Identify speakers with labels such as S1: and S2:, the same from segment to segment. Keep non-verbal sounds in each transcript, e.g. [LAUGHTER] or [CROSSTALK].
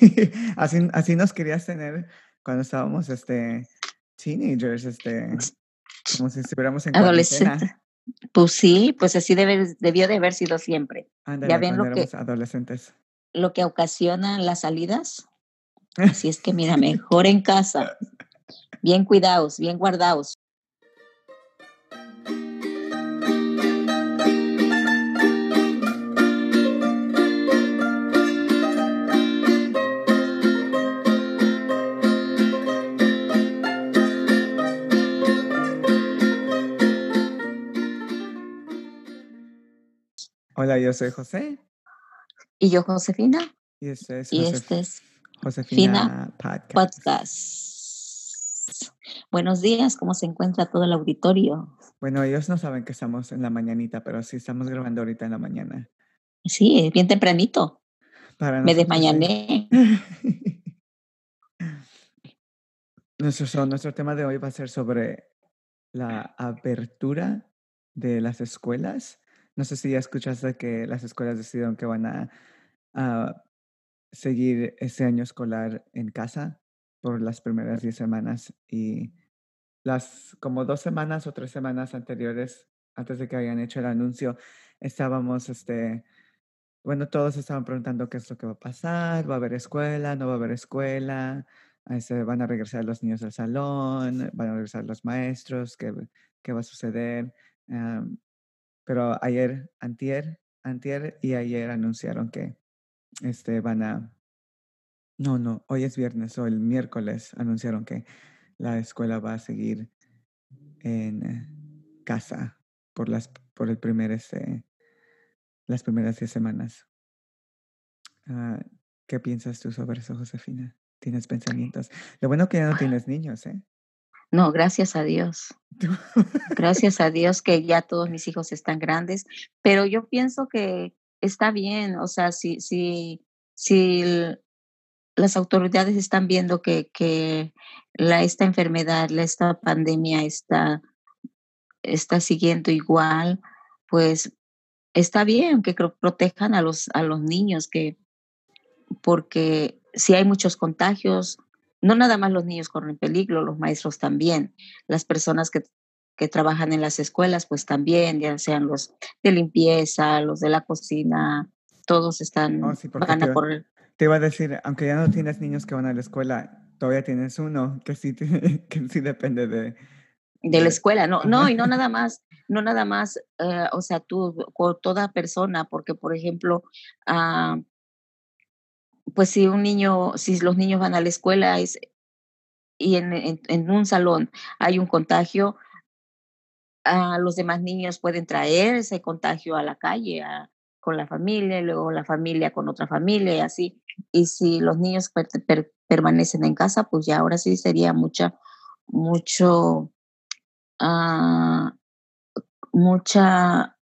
S1: [LAUGHS] así, así nos querías tener cuando estábamos este, teenagers, este, como si estuviéramos en
S2: Adolescentes. Pues sí, pues así debe, debió de haber sido siempre.
S1: ya ven lo que, adolescentes.
S2: Lo que ocasiona las salidas. [LAUGHS] Así es que mira, mejor en casa. Bien cuidados, bien guardados.
S1: Hola, yo soy José.
S2: Y yo, Josefina.
S1: Y este es,
S2: este
S1: Josefina
S2: Podcast. Buenos días, ¿cómo se encuentra todo el auditorio?
S1: Bueno, ellos no saben que estamos en la mañanita, pero sí estamos grabando ahorita en la mañana.
S2: Sí, bien tempranito. Me desmañané. [LAUGHS]
S1: nuestro, nuestro tema de hoy va a ser sobre la apertura de las escuelas no sé si ya escuchaste que las escuelas decidieron que van a, seguir ese año escolar en casa por las primeras 10 semanas y las como dos semanas o tres semanas anteriores, antes de que hayan hecho el anuncio, estábamos, este, bueno, todos estaban preguntando qué es lo que va a pasar, va a haber escuela, no va a haber escuela, van a regresar los niños al salón, van a regresar los maestros, qué, qué va a suceder. Pero ayer, antier, antier y ayer anunciaron que este, van a... No, no, hoy es viernes o el miércoles anunciaron que la escuela va a seguir en casa por las por el primer este, las primeras 10 semanas. Ah, ¿Qué piensas tú sobre eso, Josefina? ¿Tienes pensamientos? Lo bueno que ya no tienes niños, ¿eh?
S2: No, gracias a Dios. [LAUGHS] Gracias a Dios que ya todos mis hijos están grandes, pero yo pienso que está bien, o sea, si, si, si las autoridades están viendo que, que la, esta enfermedad, esta pandemia está, está siguiendo igual, pues está bien que protejan a los, a los niños, que, porque si hay muchos contagios, no nada más los niños corren peligro, los maestros también, las personas que, que trabajan en las escuelas, pues también, ya sean los de limpieza, los de la cocina, todos están,
S1: oh, van a correr. Te iba a decir, aunque ya no tienes niños que van a la escuela, todavía tienes uno que sí, [LAUGHS] que sí depende de...
S2: De la escuela, no, no, y no nada más, no nada más, eh, o sea, tú, toda persona, porque por ejemplo, uh, pues si un niño, si los niños van a la escuela es, y en, en, un salón hay un contagio, a los demás niños pueden traer ese contagio a la calle, con la familia, luego la familia con otra familia y así. Y si los niños permanecen en casa, pues ya ahora sí sería mucha, mucho, uh, mucha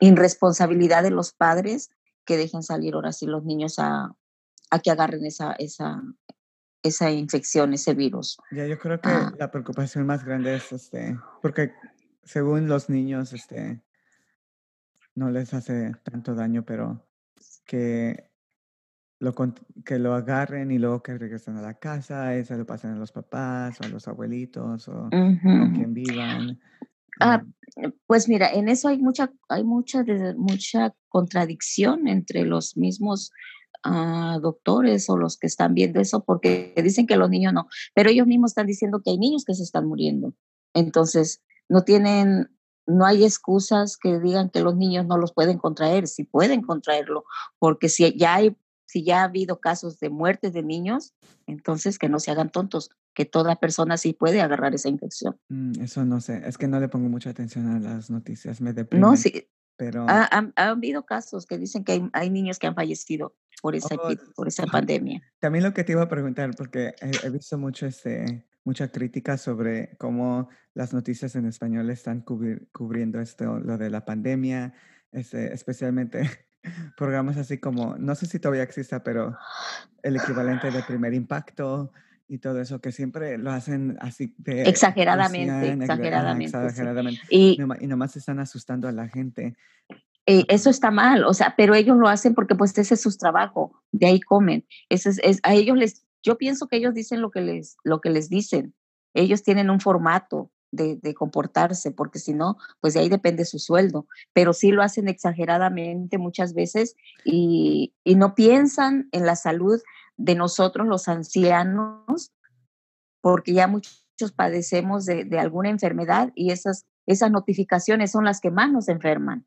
S2: irresponsabilidad de los padres que dejen salir ahora sí los niños a, a que agarren esa, esa, esa infección, ese virus.
S1: Ya, yo creo que ah. la preocupación más grande es, este, porque según los niños, este, no les hace tanto daño, pero que lo, que lo agarren y luego que regresen a la casa, eso lo pasen a los papás o a los abuelitos o con quien vivan.
S2: Ah, pues mira, en eso hay mucha, hay mucha, mucha contradicción entre los mismos ah, doctores o los que están viendo eso, porque dicen que los niños no, pero ellos mismos están diciendo que hay niños que se están muriendo. Entonces, no tienen, no hay excusas que digan que los niños no los pueden contraer, si pueden contraerlo, porque si ya hay, si ya ha habido casos de muertes de niños, entonces que no se hagan tontos que toda persona sí puede agarrar esa infección.
S1: Mm, eso no sé, es que no le pongo mucha atención a las noticias, me deprime.
S2: No, sí, pero... Ha, habido casos que dicen que hay, niños que han fallecido por esa, oh, por esa pandemia.
S1: También lo que te iba a preguntar, porque he, visto mucho este, mucha crítica sobre cómo las noticias en español están cubriendo esto, lo de la pandemia, este, especialmente [LAUGHS] programas así como, no sé si todavía exista, pero el equivalente de primer impacto, y todo eso, que siempre lo hacen así de...
S2: Exageradamente, exageradamente.
S1: exageradamente. Y, y, nomás están asustando a la gente.
S2: eh, eso está mal, o sea, pero ellos lo hacen porque pues ese es su trabajo, de ahí comen. Ese es, a ellos les, yo pienso que ellos dicen lo que les, lo que les dicen. Ellos tienen un formato de, de, comportarse, porque si no, pues de ahí depende su sueldo. Pero sí lo hacen exageradamente muchas veces y, y no piensan en la salud de nosotros los ancianos, porque ya muchos padecemos de, de alguna enfermedad y esas, esas notificaciones son las que más nos enferman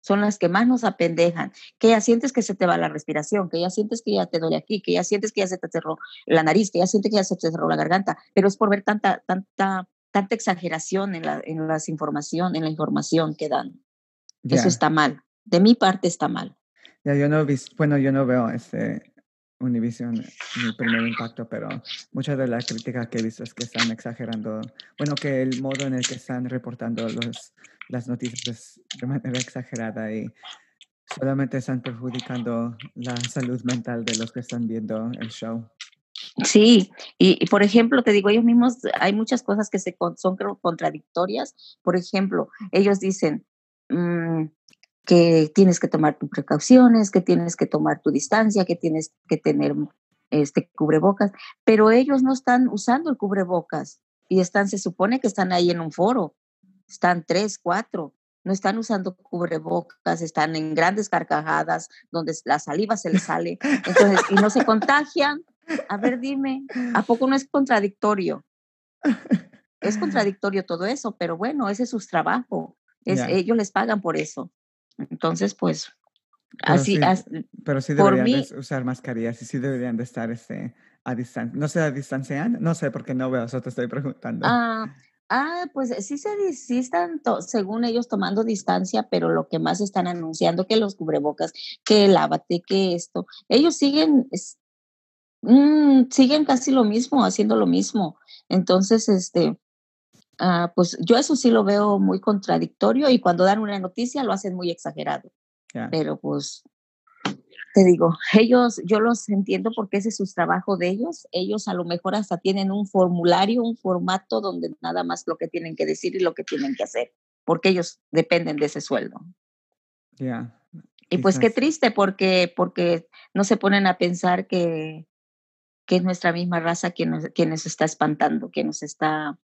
S2: son las que más nos apendejan, que ya sientes que se te va la respiración, que ya sientes que ya te duele aquí, que ya sientes que ya se te cerró la nariz, que ya sientes que ya se te cerró la garganta, pero es por ver tanta, tanta, tanta exageración en la, en las información, en la información que dan. Eso está mal. De mi parte está mal.
S1: Ya, yo no bueno, yo no veo este Univision mi primer impacto, pero mucha de la crítica que he visto es que están exagerando, bueno, que el modo en el que están reportando los las noticias de manera exagerada y solamente están perjudicando la salud mental de los que están viendo el show.
S2: Sí, y, por ejemplo, te digo, ellos mismos, hay muchas cosas que se son contradictorias. Por ejemplo, ellos dicen mm, que tienes que tomar tus precauciones, que tienes que tomar tu distancia, que tienes que tener este cubrebocas, pero ellos no están usando el cubrebocas y están, se supone que están ahí en un foro están tres, cuatro, no están usando cubrebocas, están en grandes carcajadas donde la saliva se les sale, entonces, y no se contagian. A ver, dime, ¿a poco no es contradictorio? Es contradictorio todo eso, pero bueno, ese es su trabajo. Es, Ellos les pagan por eso. Entonces, pues, así.
S1: pero sí deberían usar mascarillas y sí deberían de estar este, a distancia. ¿No se distancian? No sé, porque no veo, eso te estoy preguntando.
S2: Ah, Ah, pues sí se sí están, según ellos, tomando distancia, pero lo que más están anunciando que los cubrebocas, que lávate, que esto. Ellos siguen, mm, siguen casi lo mismo, haciendo lo mismo. Entonces, este, ah, pues yo eso sí lo veo muy contradictorio y cuando dan una noticia lo hacen muy exagerado. Pero pues te digo, ellos, yo los entiendo porque ese es su trabajo de ellos. Ellos a lo mejor hasta tienen un formulario, un formato donde nada más lo que tienen que decir y lo que tienen que hacer, porque ellos dependen de ese sueldo.
S1: Ya.
S2: Y pues qué triste porque, porque no se ponen a pensar que, que es nuestra misma raza quien nos, quien nos está espantando, que nos está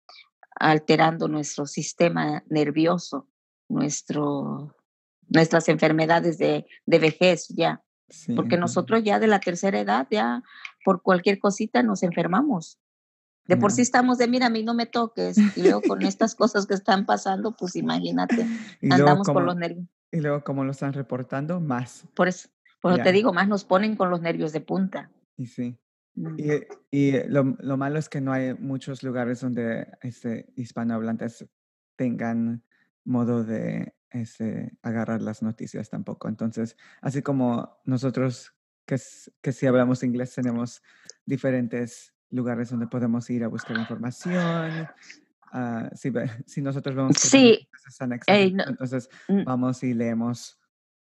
S2: alterando nuestro sistema nervioso, nuestro, nuestras enfermedades de, de vejez ya porque nosotros ya de la tercera edad, ya por cualquier cosita nos enfermamos. De por sí estamos de, mira, a mí no me toques. Y luego con estas cosas que están pasando, pues imagínate, [LAUGHS] andamos con los nervios.
S1: Y luego, como lo están reportando, más.
S2: Por eso, te digo, más nos ponen con los nervios de punta.
S1: Y sí. Y, y lo, lo, malo es que no hay muchos lugares donde este, hispanohablantes tengan modo de este, agarrar las noticias tampoco. Entonces, así como nosotros que, que si hablamos inglés tenemos diferentes lugares donde podemos ir a buscar información. Uh, si, [LAUGHS] si, nosotros vemos que
S2: sí.
S1: están entonces mm. vamos y leemos.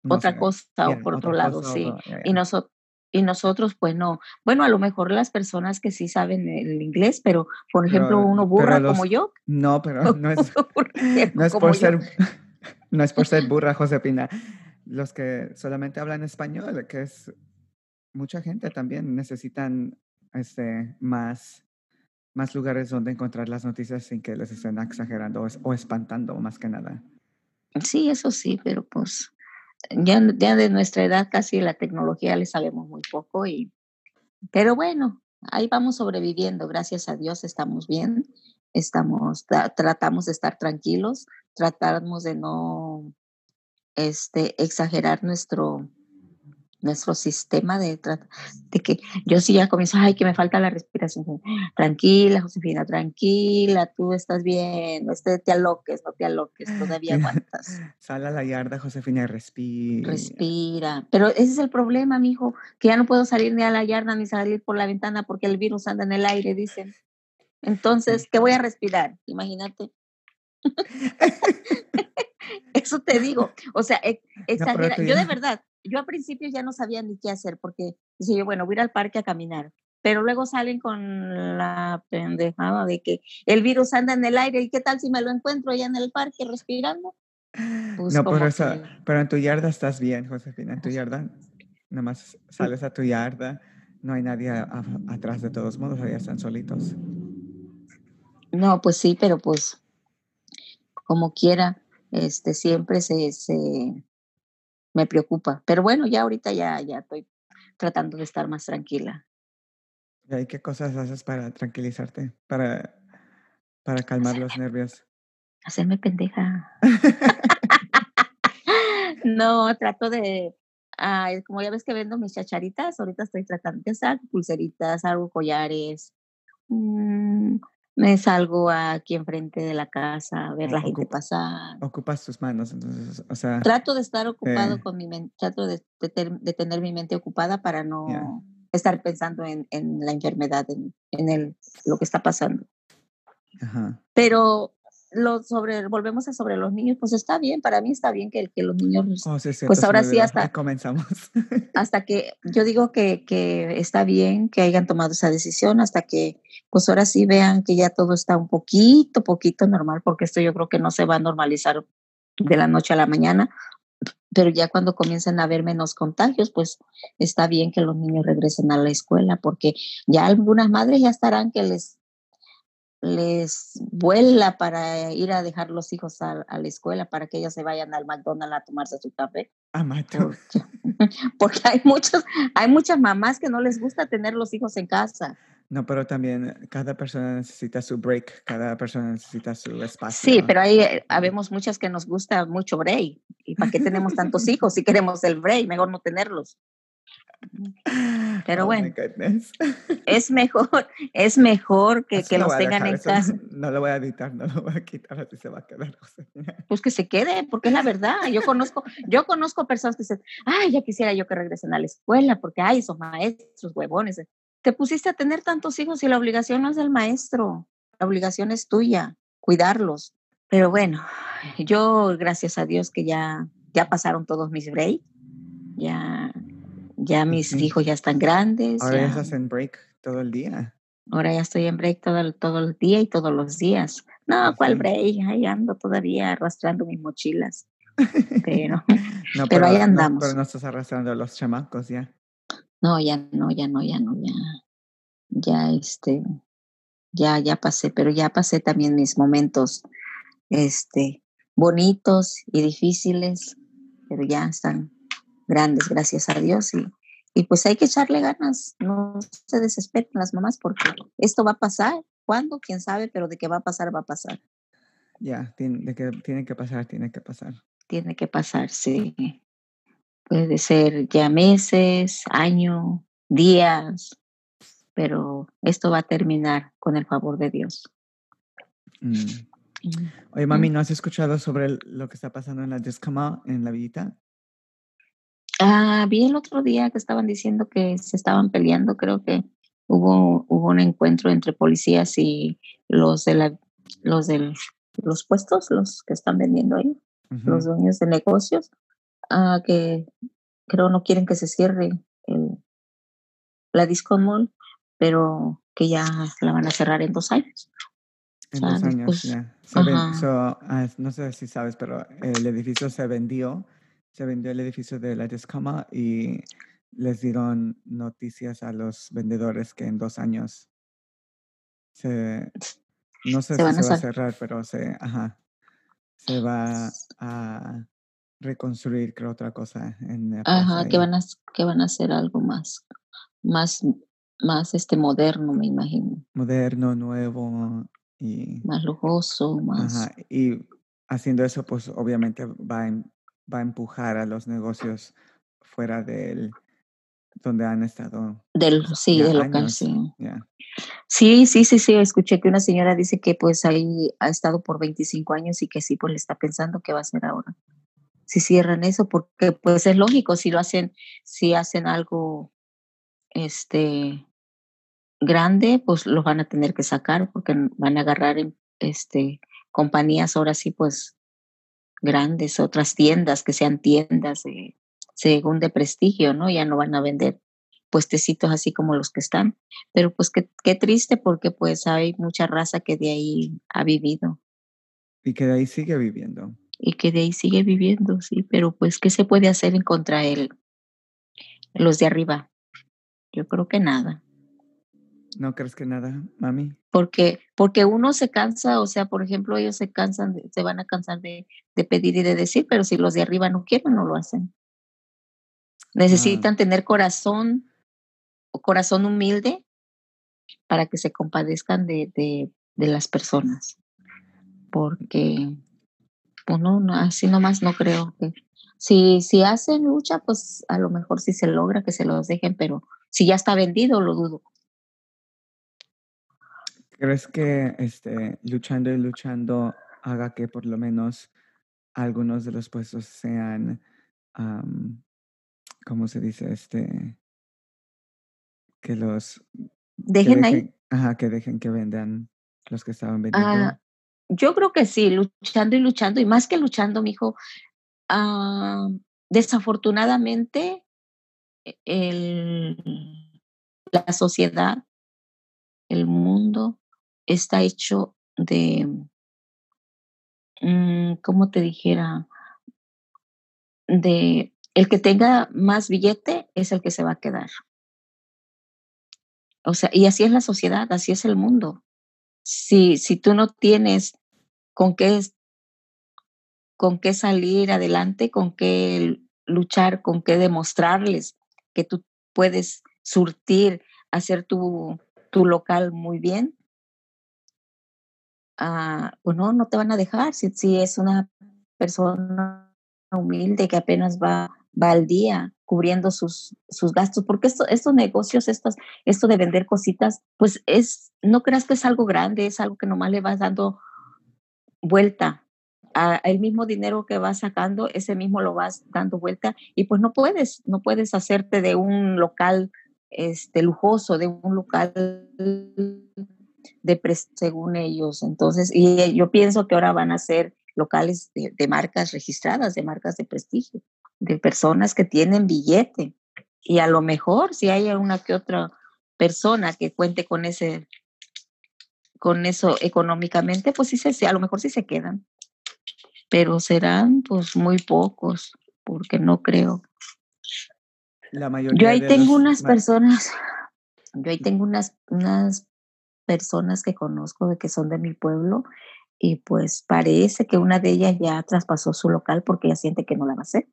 S2: otra cosa o por otro lado, sí. Y, nosotros y nosotros, pues no. Bueno, a lo mejor las personas que sí saben el inglés, pero por ejemplo, uno burra como yo.
S1: No, pero [LAUGHS] no es, [LAUGHS] no es por ser [LAUGHS] no es por ser burra, Josepina. Los que solamente hablan español, que es mucha gente también, necesitan este, más, más lugares donde encontrar las noticias sin que les estén exagerando o, espantando, más que nada.
S2: Sí, eso sí, pero pues ya, ya de nuestra edad casi la tecnología le sabemos muy poco y pero bueno, ahí vamos sobreviviendo, gracias a Dios estamos bien, estamos tratamos de estar tranquilos, tratamos de no este, exagerar nuestro, nuestro sistema de, de que yo sí ya comienzo, ay, que me falta la respiración. Tranquila, Josefina, tranquila, tú estás bien, no este, te aloques, no te aloques, todavía [LAUGHS] aguantas.
S1: Sal a la yarda, Josefina, respira.
S2: Respira. Pero ese es el problema, mijo, que ya no puedo salir ni a la yarda ni salir por la ventana porque el virus anda en el aire, dicen. Entonces, ¿qué voy a respirar? Imagínate. [LAUGHS] [LAUGHS] Eso te digo, o sea, exagera. yo de verdad, yo al principio ya no sabía ni qué hacer porque decía yo, bueno, voy a ir al parque a caminar, pero luego salen con la pendejada de que el virus anda en el aire y qué tal si me lo encuentro allá en el parque respirando. Pues,
S1: No, por
S2: como
S1: eso, pero en tu yarda estás bien, Josefina. En tu yarda, nada más sales a tu yarda, no hay nadie a- a- atrás de todos modos, ahí están solitos.
S2: no, pues sí, pero, pues, como quiera, este, siempre se se me preocupa. Pero bueno, ya ahorita ya ya estoy tratando de estar más tranquila.
S1: ¿Y qué cosas haces para tranquilizarte, para, para calmar los nervios?
S2: hacerme pendeja. [LAUGHS] No, trato de, ay, como ya ves que vendo mis chacharitas, ahorita estoy tratando de hacer pulseritas, hago collares, mm, me salgo aquí enfrente de la casa a ver la gente pasar.
S1: ocupas tus manos, entonces, o sea,
S2: Trato de estar ocupado
S1: eh,
S2: con mi mente, trato de, de ter- de tener mi mente ocupada para no estar pensando en, en la enfermedad, en, en el, lo que está pasando.
S1: ajá.
S2: Pero lo sobre, volvemos a sobre los niños, pues está bien, para mí está bien que, que los niños,
S1: Oh, sí, cierto,
S2: pues ahora sí hasta, [LAUGHS]
S1: comenzamos. [LAUGHS]
S2: hasta que yo digo que, que está bien que hayan tomado esa decisión, hasta que pues ahora sí vean que ya todo está un poquito, poquito normal, porque esto yo creo que no se va a normalizar de la noche a la mañana, pero ya cuando comiencen a haber menos contagios, pues está bien que los niños regresen a la escuela, porque ya algunas madres ya estarán que les les vuela para ir a dejar los hijos a, a la escuela para que ellos se vayan al McDonald's a tomarse su café
S1: Amato.
S2: porque, [LAUGHS] porque hay muchos hay muchas mamás que no les gusta tener los hijos en casa
S1: No, pero también cada persona necesita su break, cada persona necesita su
S2: sí
S1: espacio.
S2: pero ahí eh, habemos muchas que nos gusta mucho break y para qué tenemos tantos [LAUGHS] hijos si queremos el break mejor no tenerlos pero
S1: Oh
S2: bueno es mejor es mejor que, que
S1: lo
S2: los tengan
S1: dejar,
S2: en
S1: eso no,
S2: casa [LAUGHS]
S1: no lo voy a editar, no lo voy a quitar, así se va a quedar. [LAUGHS]
S2: Pues que se quede, porque es la verdad. Yo conozco, yo conozco personas que dicen, ay, ya quisiera yo que regresen a la escuela, porque ay, esos maestros huevones. Te pusiste a tener tantos hijos y la obligación no es del maestro, la obligación es tuya, cuidarlos. Pero bueno, yo gracias a Dios que ya, ya pasaron todos mis breaks, ya, ya mis
S1: sí,
S2: hijos ya están grandes,
S1: ahora ya estás en break todo el día.
S2: ahora ya estoy en break todo, el- todo el día y todos los días. No, ¿cuál break? Ahí ando todavía arrastrando mis mochilas, pero [LAUGHS]
S1: No, [LAUGHS]
S2: pero ahí
S1: pero no, pero
S2: andamos.
S1: no estás arrastrando a los chamacos ya.
S2: No, ya no, ya no, ya no, ya, ya este, ya, ya pasé, pero ya pasé también mis momentos, este, bonitos y difíciles, pero ya están grandes, gracias a Dios, y, y pues hay que echarle ganas, no se desesperen las mamás porque esto va a pasar, ¿cuándo? ¿Quién sabe? Pero de que va a pasar, va a pasar,
S1: Ya, tiene, de que tiene que pasar, tiene que pasar.
S2: tiene que pasar, sí. Puede ser ya meses, año, días, pero esto va a terminar con el favor de Dios.
S1: Mm. Oye, mami, ¿no has escuchado sobre lo que está pasando en la Discoma, en la villita?
S2: Ah, vi el otro día que estaban diciendo que se estaban peleando, creo que hubo, hubo un encuentro entre policías y los de la, los del, los puestos, los que están vendiendo ahí, los dueños de negocios, ah, que creo no quieren que se cierre el, la Disco Mall, pero que ya la van a cerrar en dos años. O
S1: En
S2: sea,
S1: dos años,
S2: después,
S1: ya. Se ven-
S2: ajá,
S1: so, ah, no sé si sabes, pero el edificio se vendió. Se vendió el edificio de la Discoma y les dieron noticias a los vendedores que en dos años se, no sé
S2: se
S1: si
S2: van
S1: se va a
S2: cerrar.
S1: pero se, ajá, se va a reconstruir, creo, otra cosa en
S2: Ajá, que van a, que van a hacer algo más, más, más este moderno, me imagino,
S1: Moderno, nuevo y,
S2: más lujoso, más.
S1: ajá, y haciendo eso, pues obviamente va a, va a empujar a los negocios fuera del, donde han estado
S2: del, sí, del local, sí. Sí, sí, sí, sí, escuché que una señora dice que pues ahí ha estado por 25 años y que sí, pues le está pensando qué va a hacer ahora. Si cierran eso, porque pues es lógico, si lo hacen, si hacen algo, este, grande, pues los van a tener que sacar porque van a agarrar, en- este, compañías ahora sí, pues grandes, otras tiendas que sean tiendas según de prestigio, ¿no? Ya no van a vender puestecitos así como los que están. Pero pues qué, qué triste porque pues hay mucha raza que de ahí ha vivido
S1: Y que de ahí sigue viviendo.
S2: y que de ahí sigue viviendo, sí, pero pues, ¿qué se puede hacer en contra él? Los de arriba. Yo creo que nada.
S1: ¿No crees que nada, mami?
S2: Porque, porque uno se cansa, o sea, por ejemplo, ellos se cansan, se van a cansar de, de pedir y de decir, pero si los de arriba no quieren, no lo hacen.
S1: Ah.
S2: Necesitan tener corazón, corazón humilde para que se compadezcan de, de, de las personas. Porque, pues no, no, así nomás no creo que. Si, si hacen lucha, pues a lo mejor sí se logra que se los dejen, pero si ya está vendido, lo dudo.
S1: ¿Crees que este, luchando y luchando haga que por lo menos algunos de los puestos sean, ¿cómo se dice? Este, que los, que
S2: Dejen ahí.
S1: dejen, ajá, que dejen que vendan los que estaban vendiendo.
S2: Ah, yo creo que sí, luchando y luchando, y más que luchando, mijo, ah, desafortunadamente, e el la sociedad, el mundo está hecho de mm, ¿cómo te dijera? De el que tenga más billete es el que se va a quedar. O sea, y así es la sociedad, así es el mundo. Si si tú no tienes con qué con qué salir adelante, con qué luchar, con qué demostrarles que tú puedes surtir, hacer tu tu local muy bien ah, pues no, no te van a dejar, si si es una persona humilde que apenas va va al día cubriendo sus sus gastos, porque esto estos negocios, estas esto de vender cositas, pues es no creas que es algo grande, es algo que nomás le vas dando vuelta, a el mismo dinero que vas sacando, ese mismo lo vas dando vuelta y, pues, no puedes no puedes hacerte de un local, este, lujoso, de un local de según ellos. Entonces, y yo pienso que ahora van a ser locales de de marcas registradas, de marcas de prestigio, de personas que tienen billete. Y a lo mejor, si hay una que otra persona que cuente con ese con eso económicamente, pues sí se a lo mejor sí se quedan. Pero serán, pues, muy pocos, porque no creo.
S1: La
S2: Yo
S1: mayoría
S2: ahí
S1: de
S2: tengo
S1: los
S2: unas personas yo ahí tengo unas unas personas que conozco de que son de mi pueblo, y pues parece que una de ellas ya traspasó su local porque ella siente que no la va a hacer.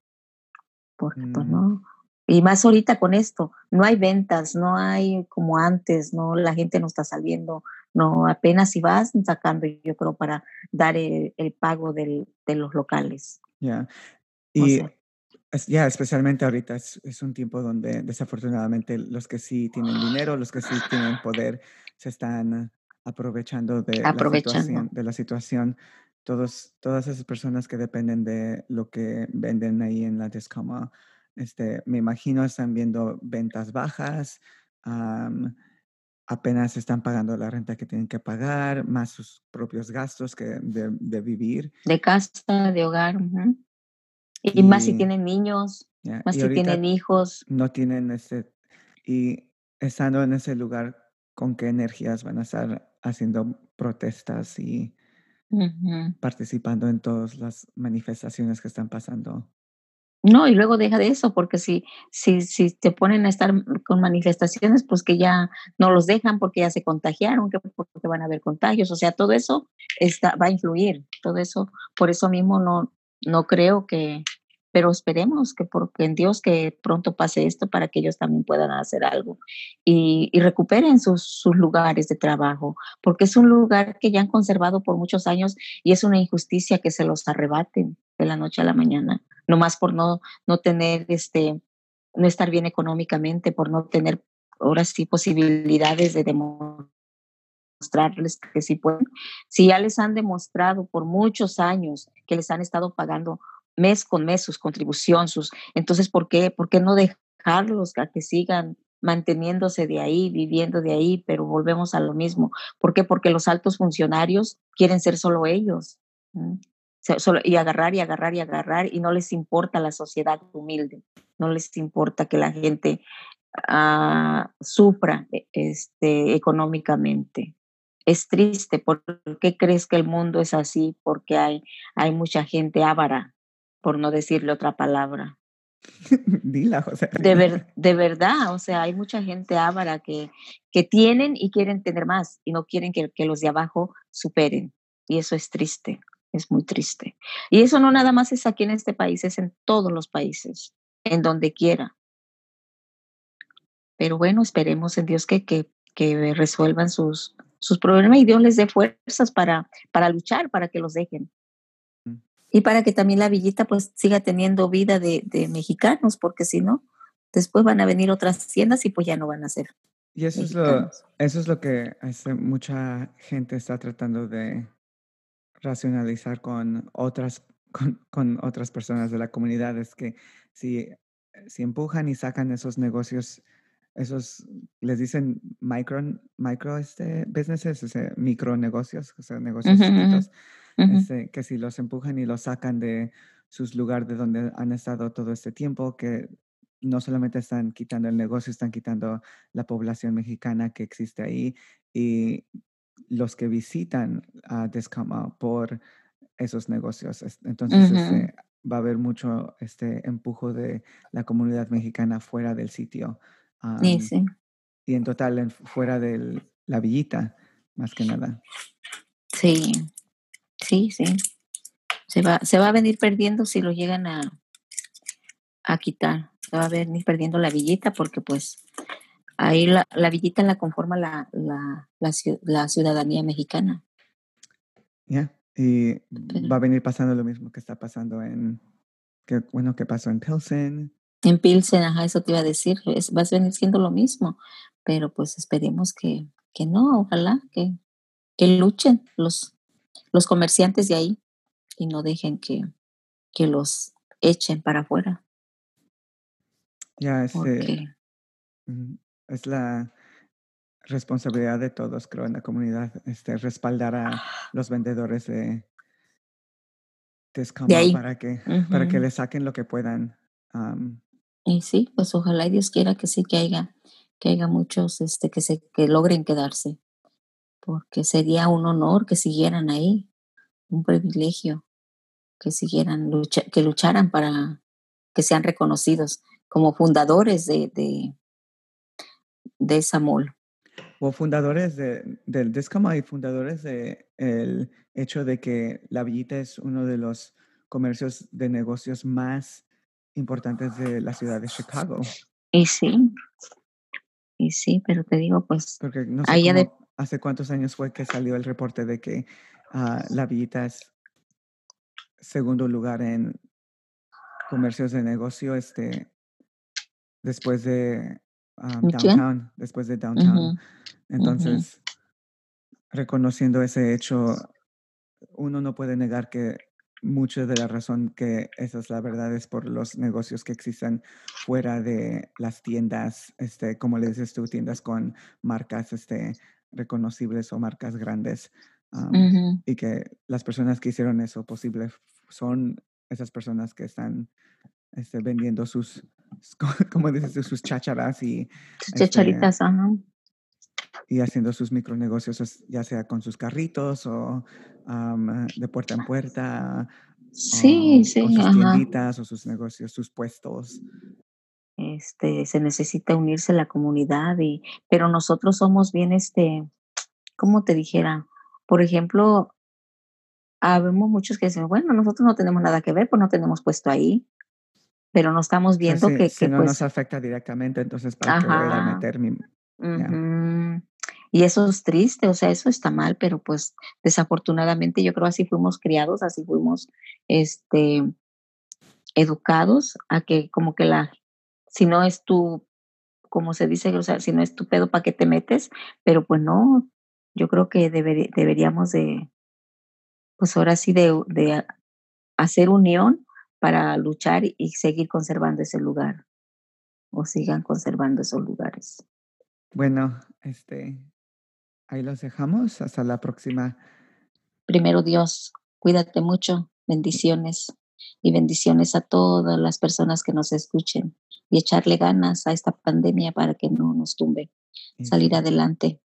S2: Porque, pues,
S1: Mm.
S2: no. Y más ahorita con esto, no hay ventas, no hay como antes, no, la gente no está saliendo, no, apenas si vas sacando, yo creo, para dar el el pago del de los locales.
S1: Ya.
S2: No
S1: Y ya, especialmente ahorita es es un tiempo donde desafortunadamente los que sí tienen dinero, los que sí tienen poder, se están aprovechando de la
S2: Aprovechando.
S1: situación de la situación. Todos todas esas personas que dependen de lo que venden ahí en la Discover, este, me imagino están viendo ventas bajas, am, apenas están pagando la renta que tienen que pagar, más sus propios gastos que de de vivir.
S2: De casa, de hogar, ujú. Y más si
S1: Y
S2: tienen niños,
S1: ya,
S2: más
S1: y
S2: si tienen hijos.
S1: no tienen ese y estando en ese lugar, ¿con qué energías van a estar haciendo protestas y participando en todas las manifestaciones que están pasando?
S2: No, y luego deja de eso, porque si si si te ponen a estar con manifestaciones, pues, que ya no los dejan porque ya se contagiaron, que porque van a haber contagios, o sea, todo eso está va a influir, todo eso, por eso mismo no no creo que pero esperemos que porque en Dios que pronto pase esto para que ellos también puedan hacer algo, y y recuperen sus sus lugares de trabajo, porque es un lugar que ya han conservado por muchos años y es una injusticia que se los arrebaten de la noche a la mañana, nomás por no no tener, este, no estar bien económicamente, por no tener, ahora sí, posibilidades de demostrarles que sí pueden. Si ya les han demostrado por muchos años que les han estado pagando mes con mes sus contribución, sus entonces, ¿por qué por qué no dejarlos a que sigan manteniéndose de ahí, viviendo de ahí? Pero volvemos a lo mismo, ¿por qué? Porque los altos funcionarios quieren ser solo ellos, y agarrar, y agarrar, y agarrar, y no les importa la sociedad humilde, no les importa que la gente, ah, sufra, e este, económicamente. es triste. ¿Por qué crees que el mundo es así? Porque hay, hay mucha gente ávara, por no decirle otra palabra. [LAUGHS]
S1: Dila, José.
S2: De, ver, de verdad, o sea, hay mucha gente ávara que, que tienen y quieren tener más y no quieren que, que los de abajo superen. Y eso es triste, es muy triste. Y eso no nada más es aquí en este país, es en todos los países, en donde quiera. Pero bueno, esperemos en Dios que, que, que resuelvan sus, sus problemas y Dios les dé fuerzas para, para luchar, para que los dejen. Y para que también la villita pues siga teniendo vida de, de mexicanos, porque si no, después van a venir otras tiendas y pues ya no van a ser.
S1: Y eso es, lo, eso es lo que hace mucha gente está tratando de racionalizar con otras, con, con otras personas de la comunidad, es que si, si empujan y sacan esos negocios esos les dicen micro, micro este, businesses, o micro negocios, o sea, negocios chiquitos, este, que si los empujan y los sacan de sus lugares de donde han estado todo este tiempo, que no solamente están quitando el negocio, están quitando la población mexicana que existe ahí y los que visitan a Descama por esos negocios. Entonces, este, va a haber mucho este empujo de la comunidad mexicana fuera del sitio
S2: sí,
S1: Y en total, fuera de la villita, más que nada.
S2: Sí, sí, sí. Se va, se va a venir perdiendo si lo llegan a, a quitar. Se va a venir perdiendo la villita porque pues ahí la, la villita la conforma la, la, la, ciudadanía mexicana.
S1: Ya, y va a venir pasando lo mismo que está pasando en, que bueno, que pasó en Pilsen,
S2: en Pilsen, ajá, eso te iba a decir, va a venir siendo lo mismo, pero pues esperemos que, que no, ojalá que, que luchen los, los comerciantes de ahí y no dejen que, que los echen para afuera.
S1: Ya, es, eh, es la responsabilidad de todos, creo, en la comunidad, este, respaldar a los vendedores de, de para que, para que le saquen lo que puedan
S2: y sí, pues ojalá y Dios quiera que sí que haya, que haya muchos este, que, se, que logren quedarse, porque sería un honor que siguieran ahí, un privilegio, que siguieran, lucha, que lucharan para que sean reconocidos como fundadores de, de, de esa mall.
S1: O fundadores de, del Discoma y fundadores del el hecho de que La Villita es uno de los comercios de negocios más importantes de la ciudad de Chicago.
S2: Y sí, y sí, pero te digo, pues,
S1: Porque no sé hace cuántos años fue que salió el reporte de que ah, la villita es segundo lugar en comercios de negocio, este, después de ah, downtown, después de downtown. Entonces, reconociendo ese hecho, uno no puede negar que mucho de la razón que esa es la verdad es por los negocios que existen fuera de las tiendas, este, como le dices tú, tiendas con marcas este, reconocibles o marcas grandes. Y que las personas que hicieron eso posible son esas personas que están este, vendiendo sus, [LAUGHS] como dices, sus chácharas y...
S2: Chacharitas, este, ajá
S1: y haciendo sus micronegocios, ya sea con sus carritos o de puerta en puerta.
S2: Sí, sí.
S1: sus tienditas o sus negocios, sus puestos.
S2: Este, se necesita unirse a la comunidad, y, pero nosotros somos bien, este, ¿cómo te dijera? Por ejemplo, habemos muchos que dicen, bueno, nosotros no tenemos nada que ver, pues no tenemos puesto ahí, pero no estamos viendo que,
S1: si no pues nos afecta directamente, entonces para qué voy a meter mi,
S2: y eso es triste, o sea, eso está mal, pero pues desafortunadamente yo creo así fuimos criados, así fuimos este, educados a que como que la, si no es tu, como se dice, o sea, si no es tu pedo, ¿para qué te metes? Pero pues no, yo creo que deberíamos de, pues ahora sí, de, de hacer unión para luchar y seguir conservando ese lugar o sigan conservando esos lugares.
S1: Bueno, este, ahí los dejamos. Hasta la próxima.
S2: Primero Dios, cuídate mucho. Bendiciones y bendiciones a todas las personas que nos escuchen y echarle ganas a esta pandemia para que no nos tumbe. Salir adelante.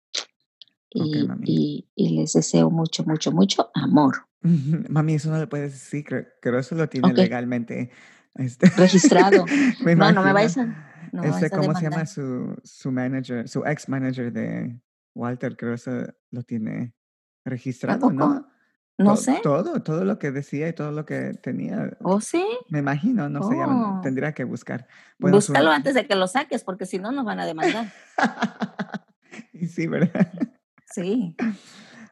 S1: Ok,
S2: y, y, y les deseo mucho, mucho, mucho amor. [LAUGHS]
S1: Mami, eso no le puedes decir, creo, creo eso lo tiene
S2: Ok,
S1: legalmente. Este,
S2: registrado. [LAUGHS] No, no me
S1: imagino.
S2: vais a, no
S1: Este, ¿cómo se llama su, su manager, su ex manager de Walter? Creo eso lo tiene
S2: ¿A
S1: registrado? ¿no?
S2: No
S1: To-
S2: sé.
S1: todo, todo lo que decía y todo lo que tenía.
S2: ¿Oh, sí?
S1: Me imagino, no sé, ya
S2: Oh.
S1: tendría que buscar. Bueno, su-
S2: Búscalo antes de que lo saques, porque si no nos van a demandar. [LAUGHS]
S1: y sí, ¿verdad?
S2: Sí.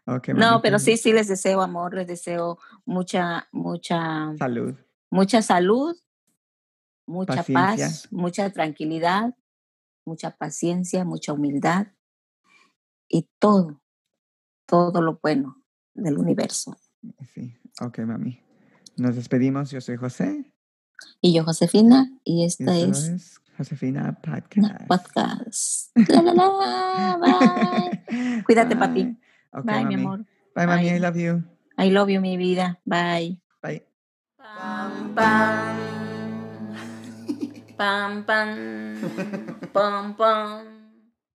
S1: Ok,
S2: No, pero sí, sí les deseo amor, les deseo mucha, mucha,
S1: Salud.
S2: mucha salud, mucha
S1: Paciencia.
S2: paz, mucha tranquilidad, mucha paciencia, mucha humildad y todo, todo lo bueno del universo.
S1: Sí, ok, mami. Nos despedimos. Yo soy José.
S2: Y yo, Josefina, y
S1: Y
S2: esta
S1: esto
S2: es
S1: es Josefina Podcast.
S2: podcast. La, la, la, bye. [LAUGHS] Cuídate, papi.
S1: Bye. Ok,
S2: Bye, mi
S1: mami.
S2: amor.
S1: Bye, mami. I
S2: Bye.
S1: love you.
S2: I love you, mi vida. Bye.
S1: Bye.
S2: Pam, pam. [LAUGHS] Pam, pam. Pam, pam.